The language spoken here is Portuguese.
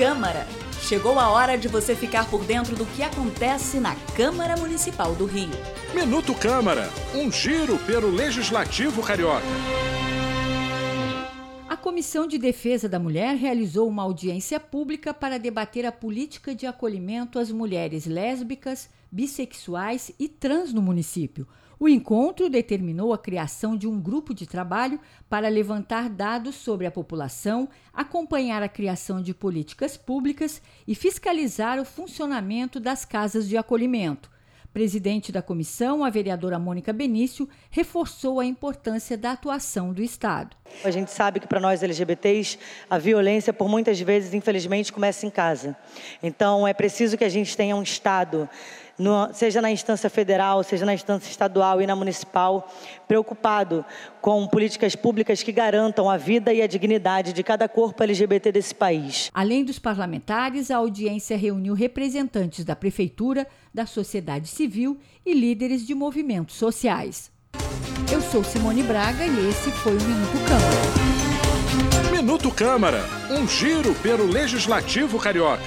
Câmara. Chegou a hora de você ficar por dentro do que acontece na Câmara Municipal do Rio. Minuto Câmara, um giro pelo Legislativo Carioca. A Comissão de Defesa da Mulher realizou uma audiência pública para debater a política de acolhimento às mulheres lésbicas, bissexuais e trans no município. O encontro determinou a criação de um grupo de trabalho para levantar dados sobre a população, acompanhar a criação de políticas públicas e fiscalizar o funcionamento das casas de acolhimento. Presidente da comissão, a vereadora Mônica Benício, reforçou a importância da atuação do Estado. A gente sabe que para nós LGBTs, a violência, por muitas vezes, infelizmente, começa em casa. Então, é preciso que a gente tenha um Estado no, seja na instância federal, seja na instância estadual e na municipal, preocupado com políticas públicas que garantam a vida e a dignidade de cada corpo LGBT desse país. Além dos parlamentares, a audiência reuniu representantes da prefeitura, da sociedade civil e líderes de movimentos sociais. Eu sou Simone Braga e esse foi o Minuto Câmara. Minuto Câmara, um giro pelo Legislativo Carioca.